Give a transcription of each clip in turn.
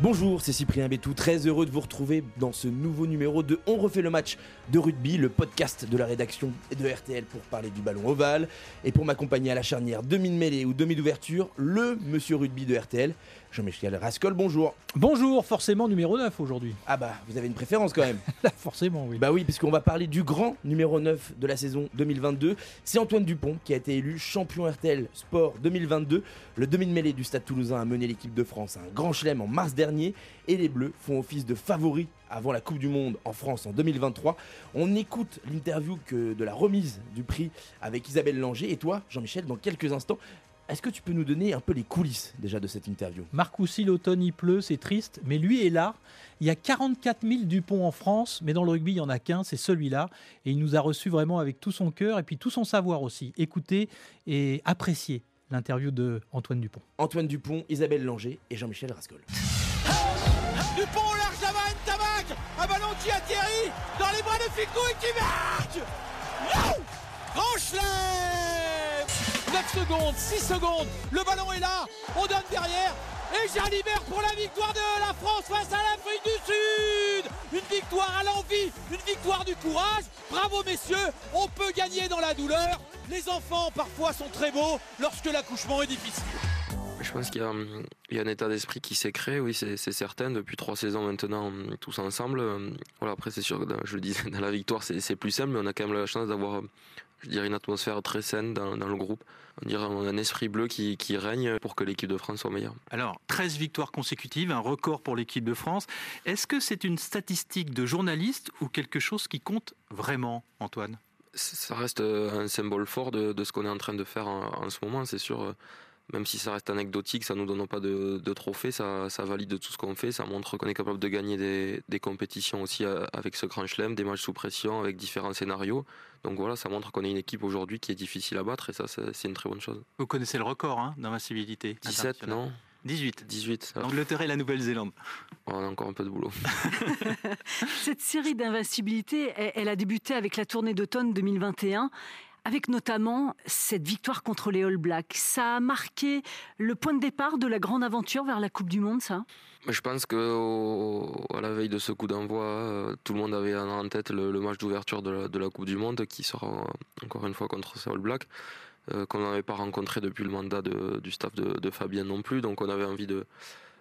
Bonjour, c'est Cyprien Bétou, très heureux de vous retrouver dans ce nouveau numéro de On refait le match de rugby, le podcast de la rédaction de RTL pour parler du ballon ovale. Et pour m'accompagner à la charnière demi-mêlée ou demi d'ouverture, le monsieur rugby de RTL, Jean-Michel Rascol, bonjour. Bonjour, forcément numéro 9 aujourd'hui. Ah bah, vous avez une préférence quand même. Là, forcément, oui. Bah oui, puisqu'on va parler du grand numéro 9 de la saison 2022. C'est Antoine Dupont qui a été élu champion RTL Sport 2022. Le demi-mêlée du Stade Toulousain a mené l'équipe de France à un grand chelem en mars dernier et les Bleus font office de favoris avant la Coupe du Monde en France en 2023. On écoute l'interview que de la remise du prix avec Isabelle Langer et toi, Jean-Michel, dans quelques instants. Est-ce que tu peux nous donner un peu les coulisses déjà de cette interview? Marcoussi, l'automne, il pleut, c'est triste, mais lui est là. Il y a 44 000 Dupont en France, mais dans le rugby, il n'y en a qu'un, c'est celui-là. Et il nous a reçus vraiment avec tout son cœur et puis tout son savoir aussi. Écoutez et appréciez l'interview de Antoine Dupont. Antoine Dupont, Isabelle Langer et Jean-Michel Rascol. Dupont au large d'Avan Tabac Un ballon qui atterrit dans les bras de Ficou et qui marque 9 secondes, 6 secondes, le ballon est là, on donne derrière, et Jalibert pour la victoire de la France face à l'Afrique du Sud. Une victoire à l'envie, une victoire du courage, bravo messieurs, on peut gagner dans la douleur, les enfants parfois sont très beaux lorsque l'accouchement est difficile. Je pense qu'il y, y, a un état d'esprit qui s'est créé, oui, c'est certain, depuis trois saisons maintenant, tous ensemble. Voilà, après, c'est sûr, je le disais, dans la victoire, c'est plus simple, mais on a quand même la chance d'avoir, je dirais, une atmosphère très saine dans, dans le groupe. On dirait un esprit bleu qui, qui règne pour que l'équipe de France soit meilleure. Alors, 13 victoires consécutives, un record pour l'équipe de France. Est-ce que c'est une statistique de journaliste ou quelque chose qui compte vraiment, Antoine? Ça reste euh, un symbole fort de, de ce qu'on est en train de faire en, en ce moment, c'est sûr même si ça reste anecdotique, ça nous donne pas de, de trophées, ça, ça, valide tout ce qu'on fait, ça montre qu'on est capable de gagner des, des, compétitions aussi euh, avec ce grand chelem, des matchs sous pression, avec différents scénarios. Donc voilà, ça montre qu'on est une équipe aujourd'hui qui est difficile à battre et ça, c'est une très bonne chose. Vous connaissez le record hein, d'invincibilité 17, non 18. 18. L'Angleterre et la Nouvelle-Zélande. On a encore un peu de boulot. Cette série d'invincibilité, elle a débuté avec la tournée d'automne 2021 avec notamment cette victoire contre les All Blacks. Ça a marqué le point de départ de la grande aventure vers la Coupe du Monde, ça? Je pense qu'à la veille de ce coup d'envoi, euh, tout le monde avait en tête le, match d'ouverture de, la Coupe du Monde qui sera encore une fois contre ces All Blacks. Euh, qu'on n'avait pas rencontré depuis le mandat du staff de, Fabien non plus, donc on avait envie de,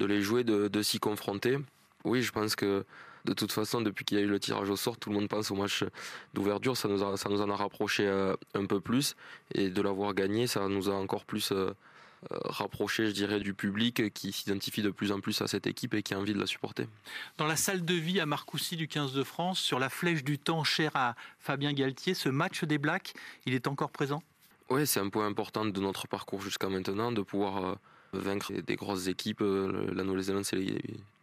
les jouer, de s'y confronter. Oui, je pense que de toute façon, depuis qu'il y a eu le tirage au sort, tout le monde pense au match d'ouverture. Ça nous, ça nous en a rapproché euh, un peu plus. Et de l'avoir gagné, ça nous a encore plus euh, euh, rapproché, je dirais, du public qui s'identifie de plus en plus à cette équipe et qui a envie de la supporter. Dans la salle de vie à Marcoussis du 15 de France, sur la flèche du temps chère à Fabien Galtier, ce match des Blacks, il est encore présent? Oui, c'est un point important de notre parcours jusqu'à maintenant, de pouvoir vaincre des grosses équipes. La Nouvelle-Zélande, c'est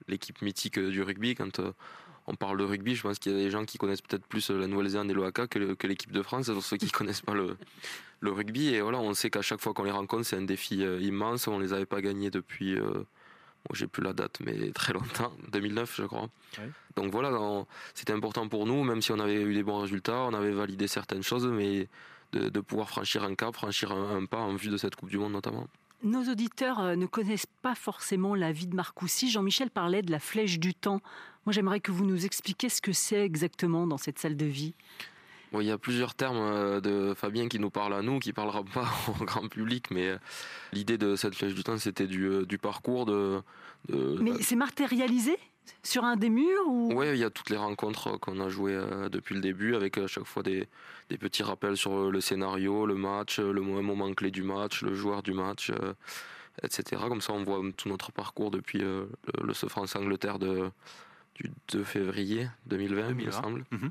l'équipe mythique du rugby. Quand euh, on parle de rugby, je pense qu'il y a des gens qui connaissent peut-être plus la Nouvelle-Zélande et l'OACA que l'équipe de France, pour ceux qui ne connaissent pas le, le, rugby. Et voilà, on sait qu'à chaque fois qu'on les rencontre, c'est un défi euh, immense. On ne les avait pas gagnés depuis, euh, j'ai plus la date, mais très longtemps, 2009 je crois. Donc voilà, c'était important pour nous, même si on avait eu des bons résultats, on avait validé certaines choses, mais de, pouvoir franchir un cap, franchir un pas en vue de cette Coupe du Monde notamment. Nos auditeurs euh, ne connaissent pas forcément la vie de Marcoussis. Jean-Michel parlait de la flèche du temps. Moi, j'aimerais que vous nous expliquiez ce que c'est exactement dans cette salle de vie. il y a plusieurs termes euh, de Fabien qui nous parle à nous, qui ne parlera pas au grand public, mais euh, l'idée de cette flèche du temps, c'était du, du, parcours de. mais c'est matérialisé? Sur un des murs ou... Oui, il y a toutes les rencontres qu'on a jouées depuis le début, avec à chaque fois des, des petits rappels sur le scénario, le match, le moment clé du match, le joueur du match, euh, etc. Comme ça, on voit tout notre parcours depuis euh, le, le France-Angleterre de, du 2 février 2020, il me semble. Mhm.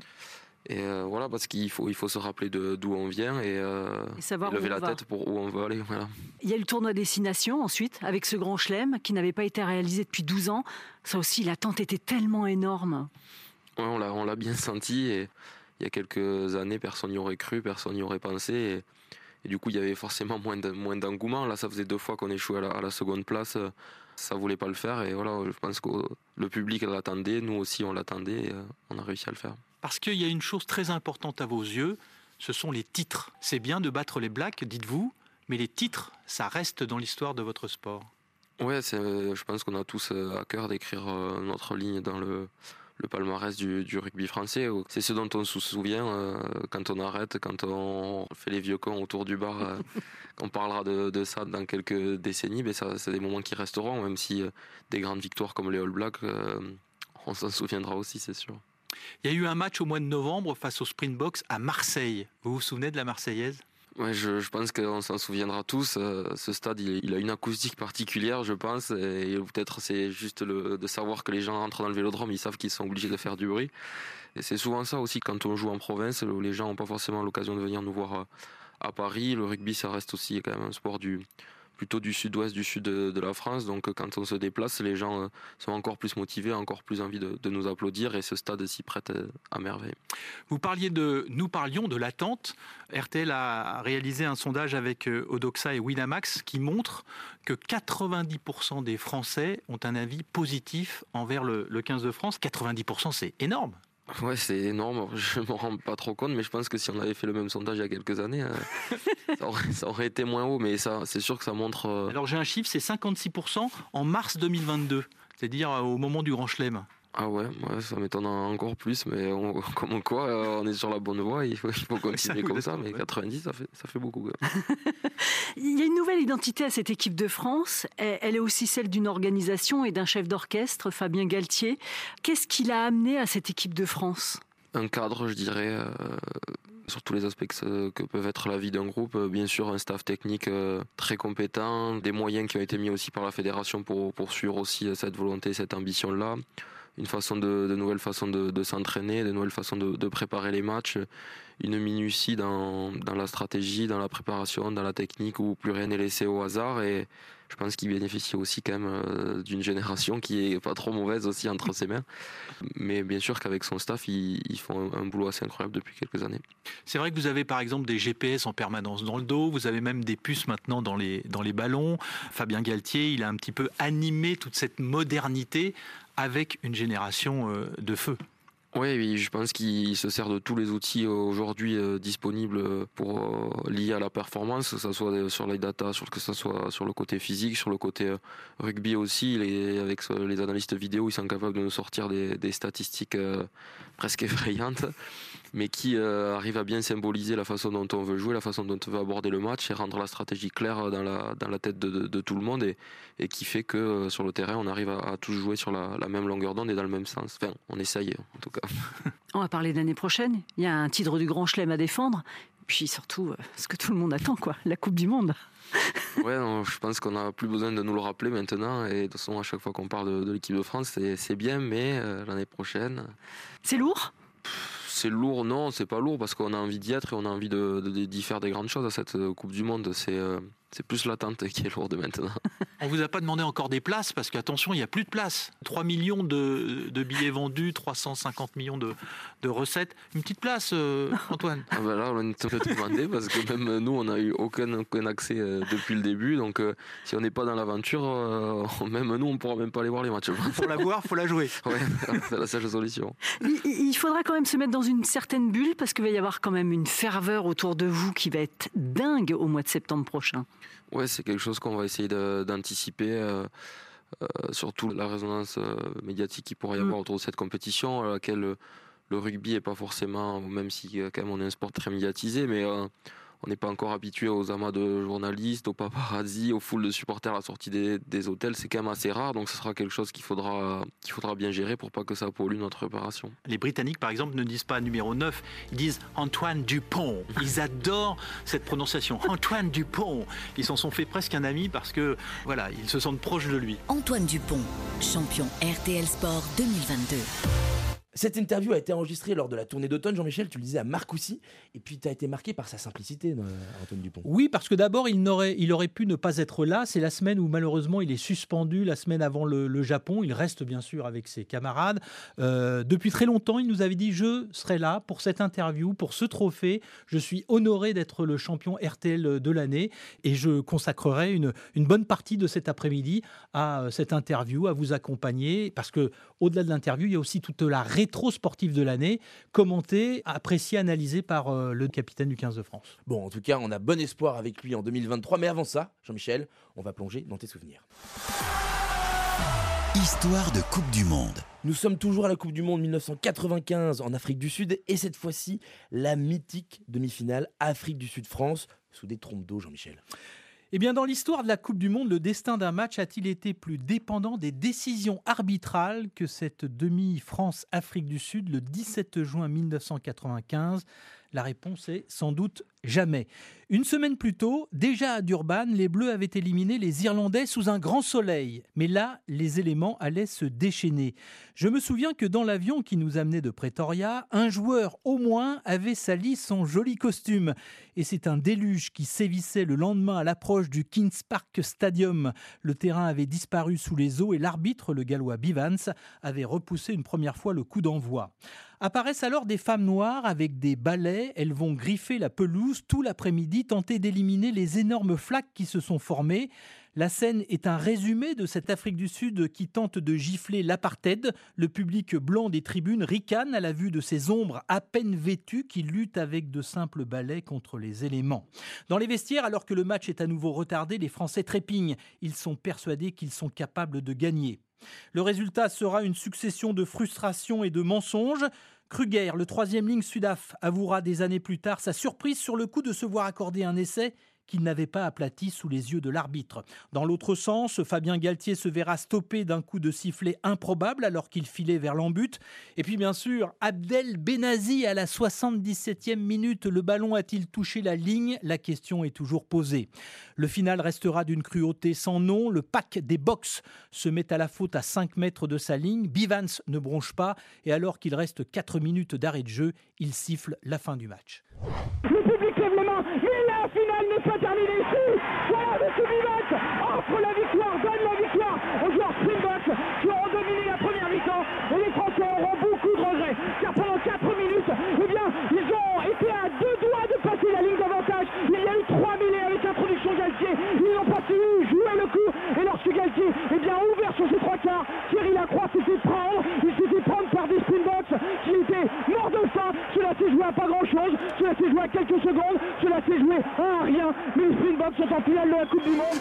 Et euh, voilà, parce qu'il faut, il faut se rappeler d'où on vient et, lever la tête pour où on veut aller. Voilà. Il y a le tournoi Destination ensuite, avec ce grand chelem qui n'avait pas été réalisé depuis 12 ans. Ça aussi, l'attente était tellement énorme. Ouais, on l'a bien senti et il y a quelques années, personne n'y aurait cru, personne n'y aurait pensé. Et, du coup, il y avait forcément moins d'engouement. Là, ça faisait deux fois qu'on échouait à la, à la seconde place. Ça voulait pas le faire. Et voilà, je pense que le public l'attendait. Nous aussi, on l'attendait. Et euh, on a réussi à le faire. Parce qu'il y a une chose très importante à vos yeux, ce sont les titres. C'est bien de battre les Blacks, dites-vous, mais les titres, ça reste dans l'histoire de votre sport. Ouais, je pense qu'on a tous à cœur d'écrire notre ligne dans le, le palmarès du, rugby français. C'est ce dont on se souvient euh, quand on arrête, quand on fait les vieux cons autour du bar. Euh, on parlera de, ça dans quelques décennies, mais ça, c'est des moments qui resteront, même si euh, des grandes victoires comme les All Blacks, on s'en souviendra aussi, c'est sûr. Il y a eu un match au mois de novembre face au Springboks à Marseille. Vous vous souvenez de la Marseillaise? Je, pense qu'on s'en souviendra tous. Euh, ce stade, il, a une acoustique particulière, je pense. Et peut-être c'est juste de savoir que les gens rentrent dans le vélodrome, ils savent qu'ils sont obligés de faire du bruit. C'est souvent ça aussi quand on joue en province, où les gens n'ont pas forcément l'occasion de venir nous voir à, à Paris. Le rugby, ça reste aussi quand même un sport du, plutôt du sud-ouest, du sud de, la France. Donc quand on se déplace, les gens euh, sont encore plus motivés, encore plus envie de, nous applaudir et ce stade s'y prête euh, à merveille. Vous parliez de, nous parlions de l'attente. RTL a réalisé un sondage avec euh, Odoxa et Winamax qui montre que 90% des Français ont un avis positif envers le, le 15 de France. 90%, c'est énorme. Ouais, c'est énorme. Je me rends pas trop compte, mais je pense que si on avait fait le même sondage il y a quelques années, euh, ça, aurait, été moins haut. Mais ça, c'est sûr que ça montre. Euh, Alors j'ai un chiffre, c'est 56% en mars 2022, c'est-à-dire euh, au moment du Grand Chelem. Ah ouais, ça m'étonne encore plus, mais comme quoi, euh, on est sur la bonne voie, il faut, continuer comme ça, mais 90, ça fait, ça fait beaucoup. il y a une nouvelle identité à cette équipe de France, elle est aussi celle d'une organisation et d'un chef d'orchestre, Fabien Galtier. Qu'est-ce qu'il a amené à cette équipe de France? Un cadre, je dirais, euh, sur tous les aspects que, peuvent être la vie d'un groupe. Bien sûr, un staff technique euh, très compétent, des moyens qui ont été mis aussi par la fédération pour poursuivre aussi cette volonté, cette ambition-là une façon de, nouvelles façons de, s'entraîner, de nouvelles façons de, préparer les matchs, une minutie dans, la stratégie, dans la préparation, dans la technique où plus rien n'est laissé au hasard et je pense qu'il bénéficie aussi quand même euh, d'une génération qui est pas trop mauvaise aussi entre ses mains. Mais bien sûr qu'avec son staff, ils, font un, boulot assez incroyable depuis quelques années. C'est vrai que vous avez par exemple des GPS en permanence dans le dos, vous avez même des puces maintenant dans les, dans les ballons. Fabien Galtier, il a un petit peu animé toute cette modernité avec une génération euh, de feu. Oui, je pense qu'il se sert de tous les outils aujourd'hui euh, disponibles pour euh, liés à la performance, que ce soit sur les data, que ce soit sur le côté physique, sur le côté rugby aussi. avec les analystes vidéo, ils sont capables de nous sortir des statistiques presque effrayantes mais qui euh, arrive à bien symboliser la façon dont on veut jouer, la façon dont on veut aborder le match et rendre la stratégie claire dans la, dans la tête de, tout le monde et, et qui fait que euh, sur le terrain, on arrive à, tous jouer sur la, même longueur d'onde et dans le même sens. Enfin, on essaye en tout cas. On va parler d'année prochaine. Il y a un titre du Grand Chelem à défendre. Puis surtout, euh, ce que tout le monde attend, quoi, la Coupe du Monde. ouais, je pense qu'on n'a plus besoin de nous le rappeler maintenant. Et de toute façon, à chaque fois qu'on parle de, l'équipe de France, c'est bien, mais l'année prochaine. C'est lourd? C'est lourd, non, c'est pas lourd parce qu'on a envie d'y être et on a envie d'y de, faire des grandes choses à cette euh, Coupe du Monde. C'est euh, c'est plus l'attente qui est lourde maintenant. On vous a pas demandé encore des places parce qu'attention, il n'y a plus de place. 3 millions de, billets vendus, 350 millions de, recettes. Une petite place, euh, Antoine ah ben Là, on a demandé parce que même nous, on n'a eu aucun, accès euh, depuis le début. Donc, euh, si on n'est pas dans l'aventure, même nous, on ne pourra même pas aller voir les matchs. Pour la voir, il faut la jouer. Ouais, c'est la seule solution. Il faudra quand même se mettre dans une certaine bulle parce qu'il va y avoir quand même une ferveur autour de vous qui va être dingue au mois de septembre prochain. Ouais, c'est quelque chose qu'on va essayer d'anticiper. Euh, euh, surtout la résonance euh, médiatique qu'il pourrait y mm. avoir autour de cette compétition, à laquelle le, rugby n'est pas forcément, même si quand même on est un sport très médiatisé, mais on n'est pas encore habitué aux amas de journalistes, aux paparazzi, aux foules de supporters à la sortie des, hôtels. C'est quand même assez rare, donc ce sera quelque chose qu'il faudra, qu'il faudra bien gérer pour pas que ça pollue notre préparation. Les Britanniques, par exemple, ne disent pas numéro 9, ils disent Antoine Dupont. Ils adorent cette prononciation. Antoine Dupont. Ils s'en sont fait presque un ami parce que, voilà, ils se sentent proches de lui. Antoine Dupont, champion RTL Sport 2022. Cette interview a été enregistrée lors de la tournée d'automne, Jean-Michel, tu le disais à Marcoussis, et puis tu as été marqué par sa simplicité, euh, Antoine Dupont. Oui, parce que d'abord, il, il aurait pu ne pas être là. C'est la semaine où malheureusement il est suspendu, la semaine avant le, Japon. Il reste bien sûr avec ses camarades. Euh, depuis très longtemps, il nous avait dit Je serai là pour cette interview, pour ce trophée. Je suis honoré d'être le champion RTL de l'année et je consacrerai une, une bonne partie de cet après-midi à euh, cette interview, à vous accompagner, parce que au-delà de l'interview, il y a aussi toute la rétro sportif de l'année, commenté, apprécié, analysé par euh, le capitaine du 15 de France. Bon, en tout cas, on a bon espoir avec lui en 2023. Mais avant ça, Jean-Michel, on va plonger dans tes souvenirs. Histoire de Coupe du Monde. Nous sommes toujours à la Coupe du Monde 1995 en Afrique du Sud et cette fois-ci la mythique demi-finale Afrique du Sud-France sous des trompes d'eau, Jean-Michel. Eh bien, dans l'histoire de la Coupe du Monde, le destin d'un match a-t-il été plus dépendant des décisions arbitrales que cette demi-France-Afrique du Sud le 17 juin 1995 La réponse est sans doute Jamais. Une semaine plus tôt, déjà à Durban, les Bleus avaient éliminé les Irlandais sous un grand soleil. Mais là, les éléments allaient se déchaîner. Je me souviens que dans l'avion qui nous amenait de Pretoria, un joueur au moins avait sali son joli costume. Et c'est un déluge qui sévissait le lendemain à l'approche du Kings Park Stadium. Le terrain avait disparu sous les eaux et l'arbitre, le gallois Bivans, avait repoussé une première fois le coup d'envoi. Apparaissent alors des femmes noires avec des balais. Elles vont griffer la pelouse tout l'après-midi tenter d'éliminer les énormes flaques qui se sont formées. La scène est un résumé de cette Afrique du Sud qui tente de gifler l'apartheid. Le public blanc des tribunes ricane à la vue de ces ombres à peine vêtues qui luttent avec de simples balais contre les éléments. Dans les vestiaires, alors que le match est à nouveau retardé, les Français trépignent. Ils sont persuadés qu'ils sont capables de gagner. Le résultat sera une succession de frustrations et de mensonges. Kruger, le troisième ligne Sudaf, avouera des années plus tard sa surprise sur le coup de se voir accorder un essai qu'il n'avait pas aplati sous les yeux de l'arbitre. Dans l'autre sens, Fabien Galtier se verra stoppé d'un coup de sifflet improbable alors qu'il filait vers l'embut. Et puis bien sûr, Abdel Benazi à la 77e minute, le ballon a-t-il touché la ligne? La question est toujours posée. Le final restera d'une cruauté sans nom. Le pack des box se met à la faute à 5 mètres de sa ligne. Bivans ne bronche pas et alors qu'il reste 4 minutes d'arrêt de jeu, il siffle la fin du match. Mais la finale n'est pas terminée ici. Voilà, victoire, donne la victoire aux joueurs Springboks qui auront dominé la première mi-temps. Et les Français auront beaucoup de regrets, car pendant 4 minutes, eh bien, ils ont été à deux doigts de passer la ligne d'avantage. Il y a eu trois mêlées avec l'introduction Galtier. Ils n'ont pas su jouer le coup. Et lorsque Galtier est bien ouvert sur ses trois quarts, Thierry Lacroix s'est fait prendre. Il s'est fait prendre par des Springboks qui étaient morts de faim. Cela s'est joué à pas grand-chose. Cela s'est joué à quelques secondes. Cela s'est joué à rien. Mais les Springboks sont en finale de la Coupe du Monde.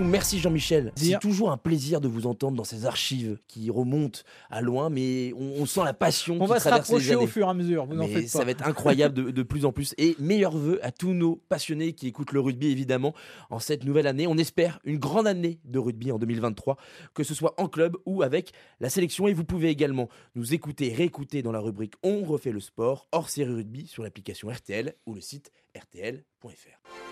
Merci Jean-Michel. C'est toujours un plaisir de vous entendre dans ces archives qui remontent à loin, mais on, sent la passion on qui va se rapprocher au fur et à mesure, vous Mais faites ça va être incroyable de, de plus en plus. Et meilleurs vœux à tous nos passionnés qui écoutent le rugby, évidemment, en cette nouvelle année. On espère une grande année de rugby en 2023, que ce soit en club ou avec la sélection. Et vous pouvez également nous écouter réécouter dans la rubrique On refait le sport, hors série rugby, sur l'application RTL ou le site rtl.fr.